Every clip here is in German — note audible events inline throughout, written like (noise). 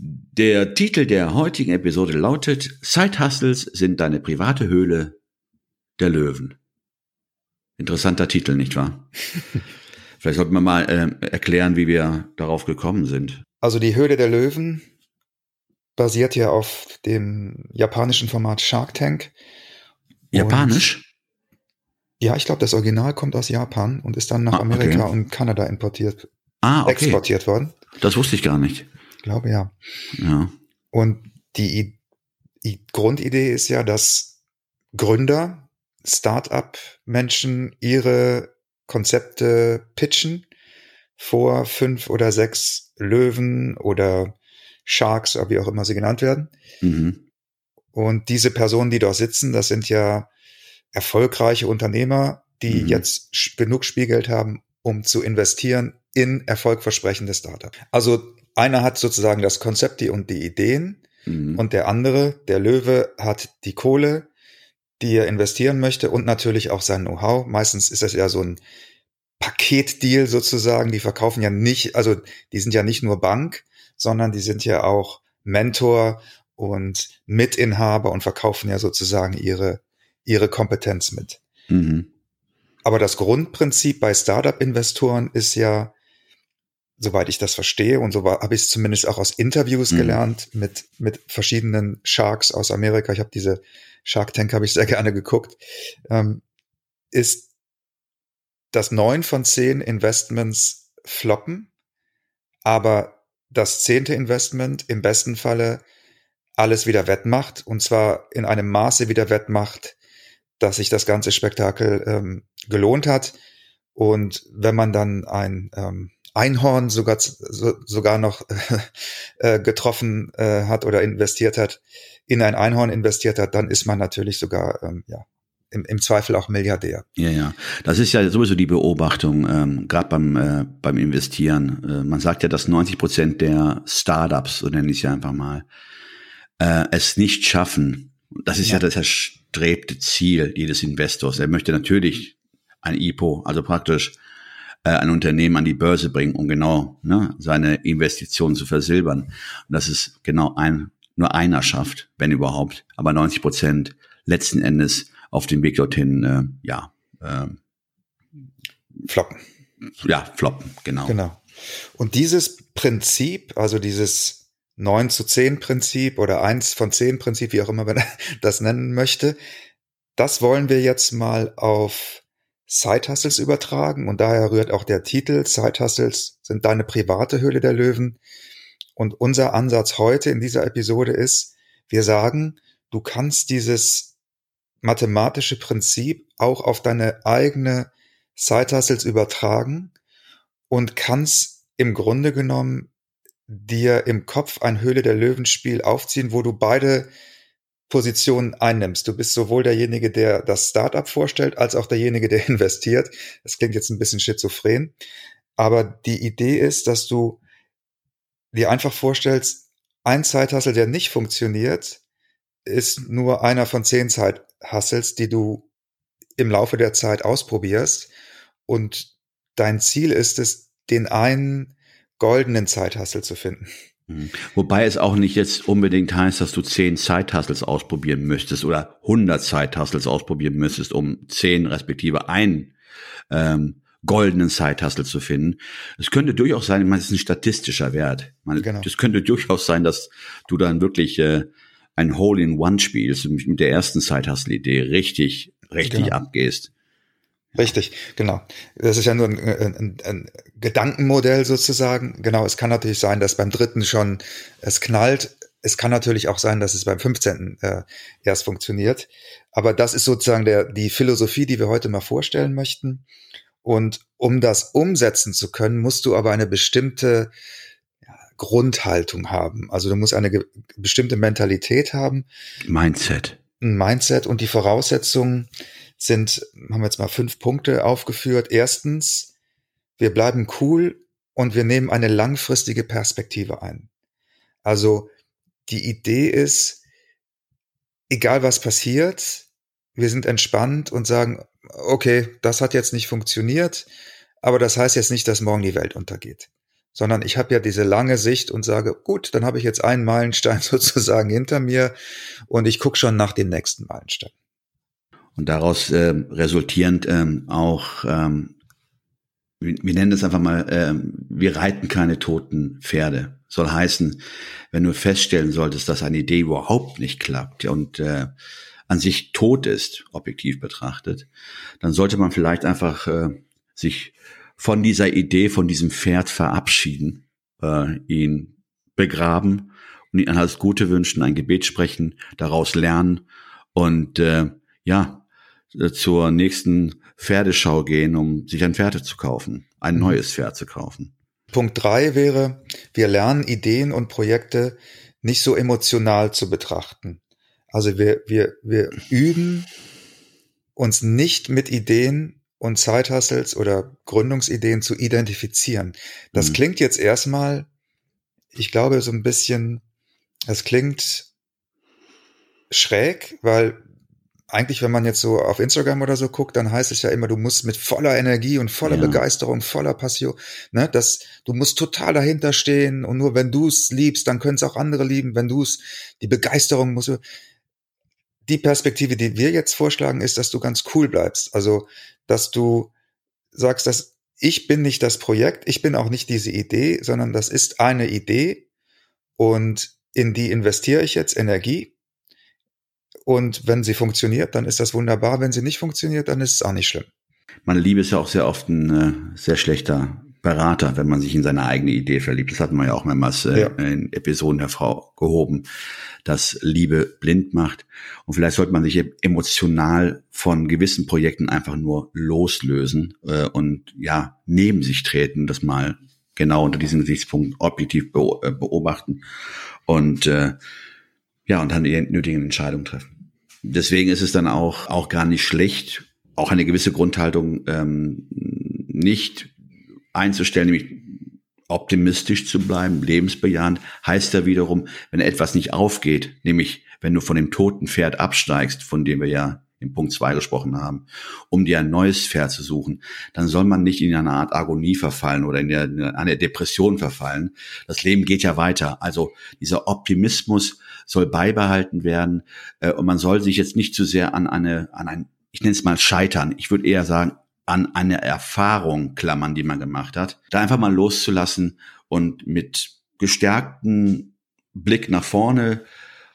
Der Titel der heutigen Episode lautet Side Hustles sind deine private Höhle der Löwen. Interessanter Titel, nicht wahr? (laughs) Vielleicht sollten wir mal äh, erklären, wie wir darauf gekommen sind. Also die Höhle der Löwen basiert ja auf dem japanischen Format Shark Tank. Japanisch? Ja, ich glaube, das Original kommt aus Japan und ist dann nach ah, Amerika okay. und Kanada importiert, ah, okay. exportiert worden. Das wusste ich gar nicht. Glaube ja. Ja. Und die, die Grundidee ist ja, dass Gründer, Start-up-Menschen ihre Konzepte pitchen vor fünf oder sechs Löwen oder Sharks, oder wie auch immer sie genannt werden. Mhm. Und diese Personen, die dort sitzen, das sind ja erfolgreiche Unternehmer, die mhm. jetzt genug Spielgeld haben, um zu investieren in erfolgversprechende Startup. Also einer hat sozusagen das Konzept und die Ideen mhm. und der andere, der Löwe, hat die Kohle, die er investieren möchte und natürlich auch sein Know-how. Meistens ist das ja so ein Paketdeal sozusagen. Die verkaufen ja nicht, also die sind ja nicht nur Bank, sondern die sind ja auch Mentor und Mitinhaber und verkaufen ja sozusagen ihre, ihre Kompetenz mit. Mhm. Aber das Grundprinzip bei Startup-Investoren ist ja, soweit ich das verstehe, und so habe ich es zumindest auch aus Interviews mhm. gelernt mit, mit verschiedenen Sharks aus Amerika. Ich habe diese Shark Tank habe ich sehr (laughs) gerne geguckt, ähm, ist, dass neun von zehn Investments floppen, aber das zehnte Investment im besten Falle alles wieder wettmacht und zwar in einem Maße wieder wettmacht, dass sich das ganze Spektakel ähm, gelohnt hat. Und wenn man dann ein ähm, Einhorn sogar so, sogar noch (laughs) äh, getroffen äh, hat oder investiert hat, in ein Einhorn investiert hat, dann ist man natürlich sogar ähm, ja im, im Zweifel auch Milliardär. Ja, ja. Das ist ja sowieso die Beobachtung, ähm, gerade beim, äh, beim Investieren. Äh, man sagt ja, dass 90 Prozent der Startups, so nenne ich es ja einfach mal, äh, es nicht schaffen. Das ist ja, ja das erstrebte Ziel jedes Investors. Er möchte natürlich ein IPO, also praktisch äh, ein Unternehmen an die Börse bringen, um genau ne, seine Investitionen zu versilbern. Und das ist genau ein, nur einer schafft, wenn überhaupt. Aber 90 Prozent letzten Endes auf dem Weg dorthin, äh, ja, äh, floppen. Ja, floppen, genau. Genau. Und dieses Prinzip, also dieses 9 zu 10 Prinzip oder 1 von 10 Prinzip, wie auch immer man (laughs) das nennen möchte, das wollen wir jetzt mal auf Side Hustles übertragen und daher rührt auch der Titel Side Hustles sind deine private Höhle der Löwen. Und unser Ansatz heute in dieser Episode ist, wir sagen, du kannst dieses mathematische Prinzip auch auf deine eigene Side Hustles übertragen und kannst im Grunde genommen dir im Kopf ein Höhle der Löwen-Spiel aufziehen, wo du beide Positionen einnimmst. Du bist sowohl derjenige, der das Startup vorstellt, als auch derjenige, der (laughs) investiert. Das klingt jetzt ein bisschen schizophren, aber die Idee ist, dass du dir einfach vorstellst, ein Zeithassel, der nicht funktioniert, ist nur einer von zehn Zeit Hustles, die du im Laufe der Zeit ausprobierst. Und dein Ziel ist es, den einen goldenen Zeithustle zu finden. Mhm. Wobei es auch nicht jetzt unbedingt heißt, dass du zehn Zeithustles ausprobieren müsstest oder 100 Zeithustles ausprobieren müsstest, um zehn respektive einen ähm, goldenen Zeithustle zu finden. Es könnte durchaus sein, ich meine, es ist ein statistischer Wert. Es genau. könnte durchaus sein, dass du dann wirklich äh, ein Hole-in-One spielst und mit der ersten Side-Hustle-Idee richtig, richtig genau. abgehst. Richtig, genau. Das ist ja nur ein, ein, ein, Gedankenmodell sozusagen. Genau, es kann natürlich sein, dass beim dritten schon es knallt. es kann natürlich auch sein, dass es beim 15. Äh, erst funktioniert. Aber das ist sozusagen der, die Philosophie, die wir heute mal vorstellen möchten. Und um das umsetzen zu können, musst du aber eine bestimmte Grundhaltung haben. Also du musst eine bestimmte Mentalität haben. Mindset. Ein Mindset und die Voraussetzungen sind, haben wir jetzt mal fünf Punkte aufgeführt. Erstens, wir bleiben cool und wir nehmen eine langfristige Perspektive ein. Also die Idee ist, egal was passiert, wir sind entspannt und sagen, okay, das hat jetzt nicht funktioniert, aber das heißt jetzt nicht, dass morgen die Welt untergeht. Sondern ich habe ja diese lange Sicht und sage, gut, dann habe ich jetzt einen Meilenstein (laughs) sozusagen hinter mir und ich gucke schon nach dem nächsten Meilenstein. Und daraus äh, resultierend ähm, auch, ähm, wir, wir nennen es einfach mal, äh, wir reiten keine toten Pferde. Soll heißen, wenn du feststellen solltest, dass eine Idee überhaupt nicht klappt und äh, an sich tot ist, objektiv betrachtet, dann sollte man vielleicht einfach äh, sich von dieser Idee, von diesem Pferd verabschieden, äh, ihn begraben und ihm alles Gute wünschen, ein Gebet sprechen, daraus lernen und äh, ja, äh, zur nächsten Pferdeschau gehen, um sich ein Pferd zu kaufen, ein mhm. neues Pferd zu kaufen. Punkt drei wäre, wir lernen Ideen und Projekte nicht so emotional zu betrachten. Also wir, wir, wir üben uns nicht mit Ideen und Zeithassels oder Gründungsideen zu identifizieren. Das mhm. klingt jetzt erstmal, ich glaube, so ein bisschen, es klingt schräg, weil eigentlich, wenn man jetzt so auf Instagram oder so guckt, dann heißt es ja immer, du musst mit voller Energie und voller ja. Begeisterung, voller Passion, ne, das, du musst total dahinter stehen und nur wenn du es liebst, dann können es auch andere lieben. Wenn du es, die Begeisterung muss, die Perspektive, die wir jetzt vorschlagen, ist, dass du ganz cool bleibst. Also, dass du sagst, dass ich bin nicht das Projekt, ich bin auch nicht diese Idee, sondern das ist eine Idee und in die investiere ich jetzt Energie und wenn sie funktioniert, dann ist das wunderbar. Wenn sie nicht funktioniert, dann ist es auch nicht schlimm. Meine Liebe ist ja auch sehr oft ein äh, sehr schlechter Berater, wenn man sich in seine eigene Idee verliebt. Das hatten wir ja auch mehrmals äh, ja. in Episoden hervorgehoben, dass Liebe blind macht. Und vielleicht sollte man sich emotional von gewissen Projekten einfach nur loslösen äh, und ja, neben sich treten, das mal genau unter diesem Gesichtspunkt objektiv äh, beobachten und äh, ja, und dann die nötigen Entscheidungen treffen. Deswegen ist es dann auch, auch gar nicht schlecht, auch eine gewisse Grundhaltung ähm, nicht einzustellen, nämlich optimistisch zu bleiben, lebensbejahend, heißt ja wiederum, wenn etwas nicht aufgeht, nämlich wenn du von dem toten Pferd absteigst, von dem wir ja in Punkt zwei gesprochen haben, um dir ein neues Pferd zu suchen, dann soll man nicht in eine Art Agonie verfallen oder in eine Depression verfallen. Das Leben geht ja weiter. Also dieser Optimismus soll beibehalten werden äh, und man soll sich jetzt nicht zu sehr an eine, an ein, ich nenne es mal Scheitern. Ich würde eher sagen, an eine Erfahrung klammern, die man gemacht hat, da einfach mal loszulassen und mit gestärkten Blick nach vorne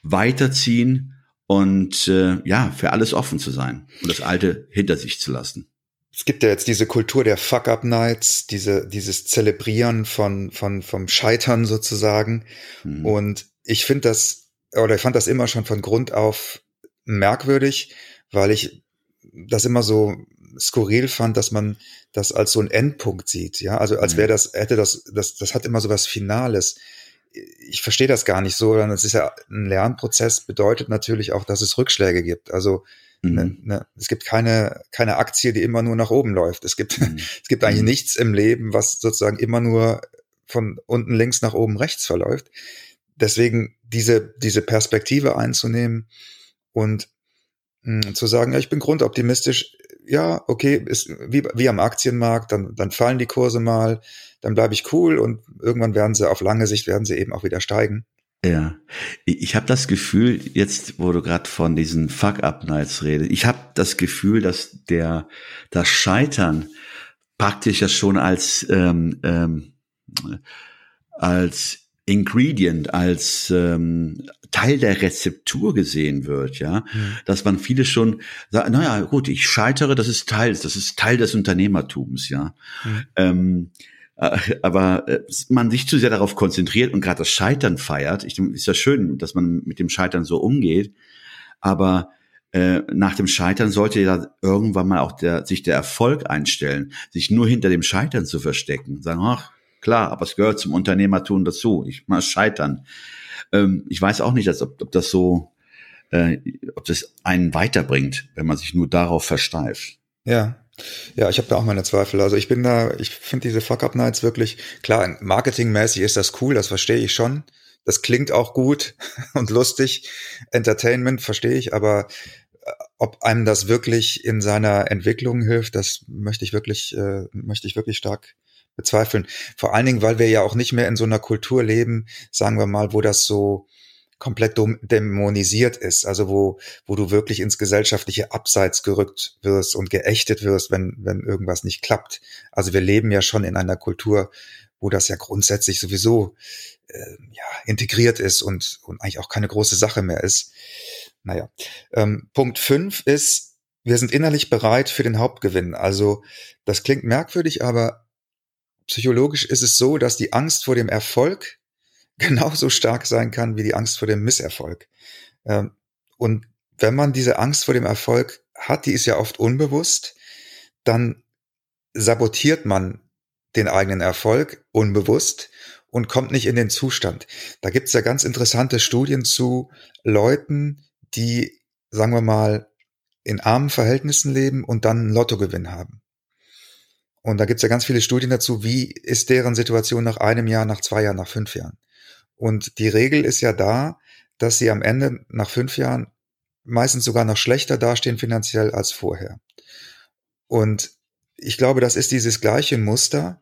weiterziehen und äh, ja, für alles offen zu sein und das Alte hinter sich zu lassen. Es gibt ja jetzt diese Kultur der Fuck-Up-Nights, diese, dieses Zelebrieren von, von, vom Scheitern sozusagen. Mhm. Und ich finde das, oder ich fand das immer schon von Grund auf merkwürdig, weil ich das immer so skurril fand, dass man das als so ein Endpunkt sieht, ja, also als wäre das, hätte das, das, das hat immer so was Finales ich verstehe das gar nicht so, sondern es ist ja ein Lernprozess, bedeutet natürlich auch, dass es Rückschläge gibt. Also mhm. ne, ne, es gibt keine, keine Aktie, die immer nur nach oben läuft. Es gibt, mhm. (laughs) es gibt eigentlich mhm. nichts im Leben, was sozusagen immer nur von unten links nach oben rechts verläuft. Deswegen diese, diese Perspektive einzunehmen und mh, zu sagen, ja, ich bin grundoptimistisch, ja, okay, ist wie, wie am Aktienmarkt, dann, dann fallen die Kurse mal, dann bleibe ich cool und irgendwann werden sie auf lange Sicht werden sie eben auch wieder steigen. Ja, ich habe das Gefühl, jetzt wo du gerade von diesen Fuck-Up-Nights redest, ich habe das Gefühl, dass der das Scheitern praktisch ja schon als ähm, ähm, als Ingredient, als ähm, Teil der Rezeptur gesehen wird, ja, mhm. dass man viele schon sagt, naja, gut, ich scheitere, das ist Teil, das ist Teil des Unternehmertums, ja. Mhm. Ähm, Äh, aber äh, man sich zu sehr darauf konzentriert und gerade das Scheitern feiert. Ich, ist ja schön, dass man mit dem Scheitern so umgeht, aber äh, nach dem Scheitern sollte ja irgendwann mal auch der, sich der Erfolg einstellen, sich nur hinter dem Scheitern zu verstecken, sagen, ach klar, aber es gehört zum Unternehmertum dazu, ich mal scheitern. Ähm, ich weiß auch nicht, als ob, ob das so, äh, ob das einen weiterbringt, wenn man sich nur darauf versteift. Ja, ja, ich habe da auch meine Zweifel. Also ich bin da, ich finde diese Fuck-Up-Nights wirklich, klar, marketingmäßig ist das cool, das verstehe ich schon. Das klingt auch gut (laughs) und lustig. Entertainment verstehe ich, aber äh, ob einem das wirklich in seiner Entwicklung hilft, das möchte ich wirklich, äh, möchte ich wirklich stark bezweifeln. Vor allen Dingen, weil wir ja auch nicht mehr in so einer Kultur leben, sagen wir mal, wo das so komplett dämonisiert ist, also wo, wo du wirklich ins gesellschaftliche Abseits gerückt wirst und geächtet wirst, wenn, wenn irgendwas nicht klappt. Also wir leben ja schon in einer Kultur, wo das ja grundsätzlich sowieso äh, ja, integriert ist und, und eigentlich auch keine große Sache mehr ist. Naja. Ähm, Punkt fünf ist, wir sind innerlich bereit für den Hauptgewinn. Also das klingt merkwürdig, aber psychologisch ist es so, dass die Angst vor dem Erfolg (laughs) genauso stark sein kann wie die Angst vor dem Misserfolg. Ähm, und wenn man diese Angst vor dem Erfolg hat, die ist ja oft unbewusst, dann sabotiert man den eigenen Erfolg unbewusst und kommt nicht in den Zustand. Da gibt es ja ganz interessante Studien zu Leuten, die, sagen wir mal, in armen Verhältnissen leben und dann einen Lottogewinn haben. Und da gibt es ja ganz viele Studien dazu, wie ist deren Situation nach einem Jahr, nach zwei Jahren, nach fünf Jahren. Und die Regel ist ja da, dass sie am Ende nach fünf Jahren meistens sogar noch schlechter dastehen finanziell als vorher. Und ich glaube, das ist dieses gleiche Muster,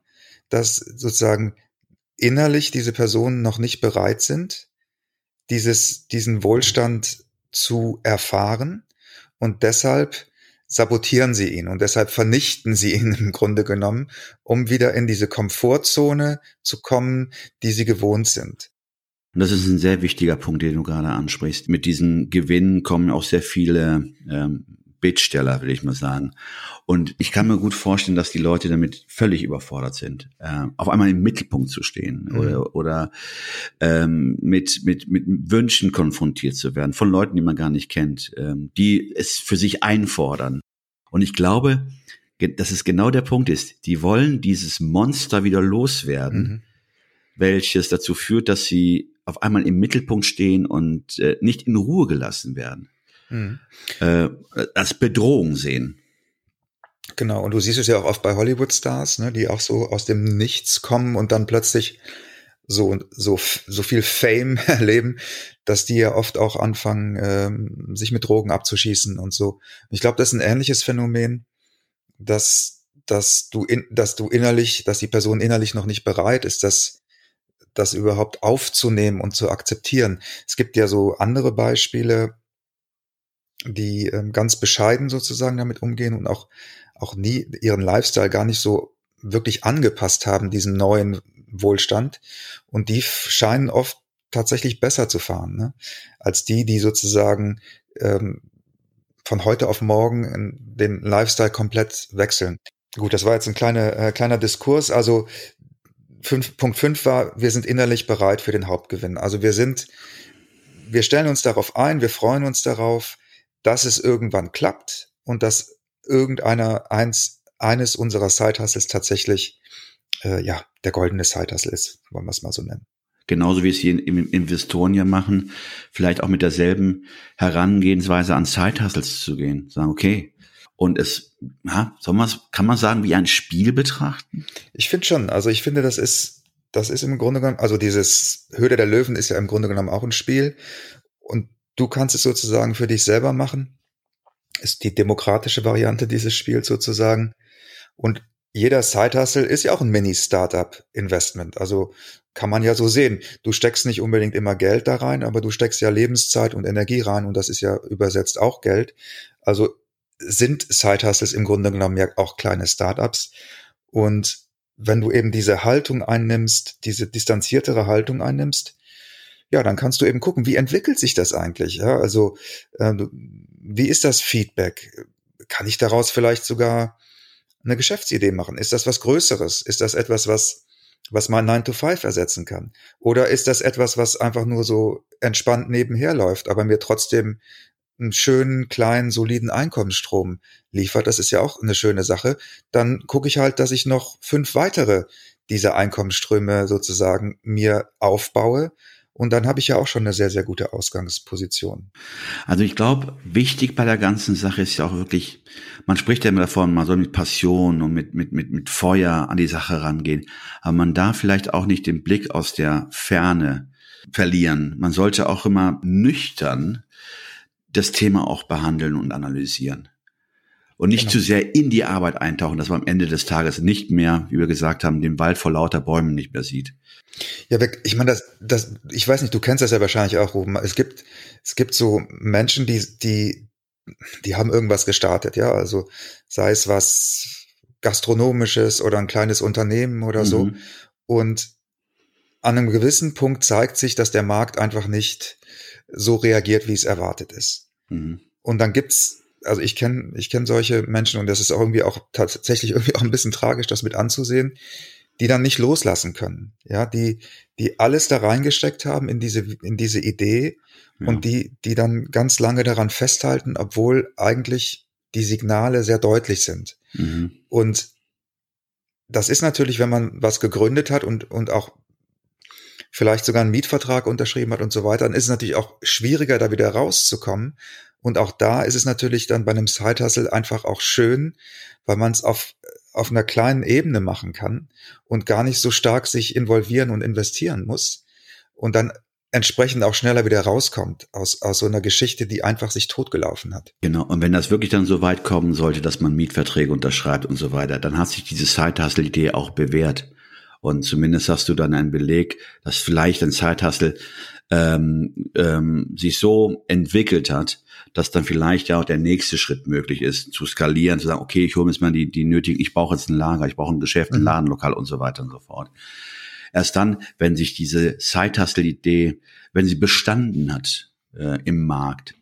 dass sozusagen innerlich diese Personen noch nicht bereit sind, dieses, diesen Wohlstand zu erfahren und deshalb sabotieren sie ihn und deshalb vernichten sie ihn (laughs) im Grunde genommen, um wieder in diese Komfortzone zu kommen, die sie gewohnt sind. Und das ist ein sehr wichtiger Punkt, den du gerade ansprichst. Mit diesen Gewinnen kommen auch sehr viele ähm, Bittsteller, will ich mal sagen. Und ich kann mir gut vorstellen, dass die Leute damit völlig überfordert sind, äh, auf einmal im Mittelpunkt zu stehen mhm. oder, oder ähm, mit, mit, mit Wünschen konfrontiert zu werden von Leuten, die man gar nicht kennt, ähm, die es für sich einfordern. Und ich glaube, dass es genau der Punkt ist. Die wollen dieses Monster wieder loswerden, mhm. welches dazu führt, dass sie auf einmal im Mittelpunkt stehen und äh, nicht in Ruhe gelassen werden. Mhm. Äh, als Bedrohung sehen. Genau, und du siehst es ja auch oft bei Hollywood-Stars, ne, die auch so aus dem Nichts kommen und dann plötzlich so, so, so viel Fame (laughs) erleben, dass die ja oft auch anfangen, ähm, sich mit Drogen abzuschießen und so. Ich glaube, das ist ein ähnliches Phänomen, dass, dass du in, dass du innerlich, dass die Person innerlich noch nicht bereit ist, dass das überhaupt aufzunehmen und zu akzeptieren. Es gibt ja so andere Beispiele, die ähm, ganz bescheiden sozusagen damit umgehen und auch, auch nie ihren Lifestyle gar nicht so wirklich angepasst haben, diesen neuen Wohlstand. Und die scheinen oft tatsächlich besser zu fahren, ne? als die, die sozusagen ähm, von heute auf morgen den Lifestyle komplett wechseln. Gut, das war jetzt ein kleiner, äh, kleiner Diskurs. Also fünf, Punkt 5 war, wir sind innerlich bereit für den Hauptgewinn. Also wir sind, wir stellen uns darauf ein, wir freuen uns darauf, dass es irgendwann klappt und dass irgendeiner eins, eines unserer Side-Hustles tatsächlich äh, ja, der goldene Side-Hustle ist, wollen wir es mal so nennen. Genauso wie es hier Investoren ja machen, vielleicht auch mit derselben Herangehensweise an Side-Hustles zu gehen. Sagen, okay, und es, ja, soll man kann man sagen, wie ein Spiel betrachten? Ich finde schon. Also ich finde, das ist, das ist im Grunde genommen, also dieses Höhle der Löwen ist ja im Grunde genommen auch ein Spiel. Und du kannst es sozusagen für dich selber machen. Ist die demokratische Variante dieses Spiels sozusagen. Und jeder Side-Hustle ist ja auch ein Mini-Startup-Investment. Also kann man ja so sehen. Du steckst nicht unbedingt immer Geld da rein, aber du steckst ja Lebenszeit und Energie rein und das ist ja übersetzt auch Geld. Also sind Side-Hustles im Grunde genommen ja auch kleine Startups. Und wenn du eben diese Haltung einnimmst, diese distanziertere Haltung einnimmst, ja, dann kannst du eben gucken, wie entwickelt sich das eigentlich? Ja, also äh, wie ist das Feedback? Kann ich daraus vielleicht sogar eine Geschäftsidee machen? Ist das was Größeres? Ist das etwas, was, was mein 9 to 5 ersetzen kann? Oder ist das etwas, was einfach nur so entspannt nebenher läuft, aber mir trotzdem einen schönen, kleinen, soliden Einkommensstrom liefert? Das ist ja auch eine schöne Sache. Dann gucke ich halt, dass ich noch fünf weitere dieser Einkommensströme sozusagen mir aufbaue und dann habe ich ja auch schon eine sehr, sehr gute Ausgangsposition. Also ich glaube, wichtig bei der ganzen Sache ist ja auch wirklich, man spricht ja immer davon, man soll mit Passion und mit, mit, mit, mit Feuer an die Sache rangehen. Aber man darf vielleicht auch nicht den Blick aus der Ferne verlieren. Man sollte auch immer nüchtern das Thema auch behandeln und analysieren und nicht genau. zu sehr in die Arbeit eintauchen, dass man am Ende des Tages nicht mehr, wie wir gesagt haben, den Wald vor lauter Bäumen nicht mehr sieht. Ja, ich meine, das, das, ich weiß nicht, du kennst das ja wahrscheinlich auch, Ruben. Es gibt, es gibt so Menschen, die, die, die haben irgendwas gestartet, ja, also sei es was gastronomisches oder ein kleines Unternehmen oder so. Mhm. Und an einem gewissen Punkt zeigt sich, dass der Markt einfach nicht so reagiert, wie es erwartet ist. Mhm. Und dann gibt's also ich kenne ich kenn solche Menschen und das ist auch irgendwie auch tatsächlich (laughs) irgendwie auch ein bisschen tragisch, das mit anzusehen, die dann nicht loslassen können. Ja, die, die alles da reingesteckt haben in diese, in diese Idee ja. und die, die dann ganz lange daran festhalten, obwohl eigentlich die Signale sehr deutlich sind. Mhm. Und das ist natürlich, wenn man was gegründet hat und, und auch vielleicht sogar einen Mietvertrag unterschrieben hat und so weiter, dann ist es natürlich auch schwieriger, da wieder rauszukommen, und auch da ist es natürlich dann bei einem Side-Hustle einfach auch schön, weil man es auf, auf einer kleinen Ebene machen kann und gar nicht so stark sich involvieren und investieren muss und dann entsprechend auch schneller wieder rauskommt aus, aus so einer Geschichte, die einfach sich totgelaufen hat. Genau. Und wenn das wirklich dann so weit kommen sollte, dass man Mietverträge unterschreibt und so weiter, dann hat sich diese Side-Hustle-Idee auch bewährt. Und zumindest hast du dann einen Beleg, dass vielleicht ein Side-Hustle ähm, ähm, sich so entwickelt hat, dass dann vielleicht ja auch der nächste Schritt möglich ist, zu skalieren, zu sagen, okay, ich hole jetzt mal die, die nötigen, ich brauche jetzt ein Lager, ich brauche ein Geschäft, ein mhm. Ladenlokal und so weiter und so fort. Erst dann, wenn sich diese Side-Hustle-Idee, wenn sie bestanden hat äh, im Markt,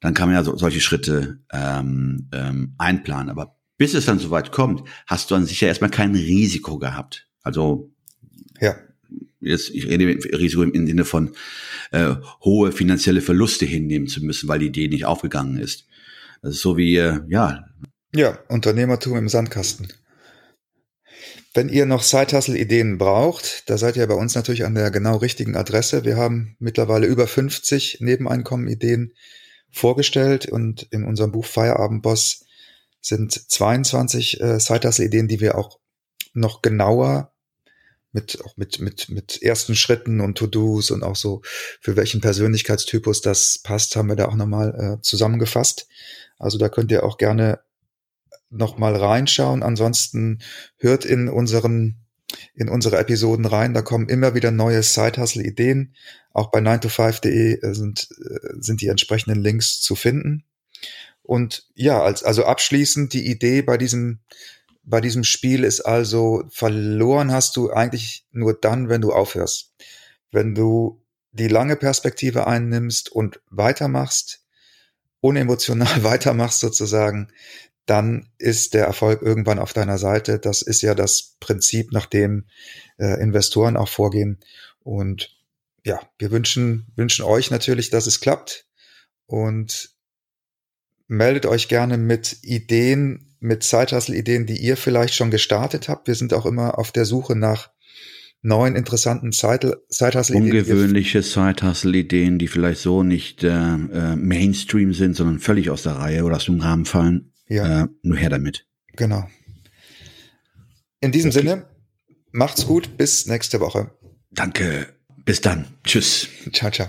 dann kann man ja so, solche Schritte ähm, ähm, einplanen. Aber bis es dann soweit kommt, hast du an sich ja erstmal kein Risiko gehabt. Also ja jetzt, ich rede Risiko im Sinne von äh, hohe finanzielle Verluste hinnehmen zu müssen, weil die Idee nicht aufgegangen ist. Das so wie, äh, ja. Ja, Unternehmertum im Sandkasten. Wenn ihr noch Side-Hustle-Ideen braucht, da seid ihr bei uns natürlich an der genau richtigen Adresse. Wir haben mittlerweile über 50 Nebeneinkommen-Ideen vorgestellt und in unserem Buch Feierabendboss sind 22 äh, Side-Hustle-Ideen, die wir auch noch genauer mit, auch mit, mit, mit ersten Schritten und To-Dos und auch so, für welchen Persönlichkeitstypus das passt, haben wir da auch nochmal äh, zusammengefasst. Also da könnt ihr auch gerne nochmal reinschauen. Ansonsten hört in unseren, in unsere Episoden rein. Da kommen immer wieder neue Side-Hustle-Ideen. Auch bei 9to5.de äh, sind, äh, sind die entsprechenden Links zu finden. Und ja, als, also abschließend die Idee bei diesem bei diesem Spiel ist also, verloren hast du eigentlich nur dann, wenn du aufhörst. Wenn du die lange Perspektive einnimmst und weitermachst, unemotional (laughs) weitermachst sozusagen, dann ist der Erfolg irgendwann auf deiner Seite. Das ist ja das Prinzip, nach dem äh, Investoren auch vorgehen. Und ja, wir wünschen, wünschen euch natürlich, dass es klappt. Und meldet euch gerne mit Ideen, mit Side-Hustle-Ideen, die ihr vielleicht schon gestartet habt. Wir sind auch immer auf der Suche nach neuen interessanten Side-Hustle-Ideen. Ungewöhnliche Side-Hustle-Ideen, die vielleicht so nicht äh, äh, Mainstream sind, sondern völlig aus der Reihe oder aus dem Rahmen fallen. Ja. Äh, nur her damit. Genau. In diesem okay. Sinne, macht's gut, bis nächste Woche. Danke. Bis dann. Tschüss. Ciao, ciao.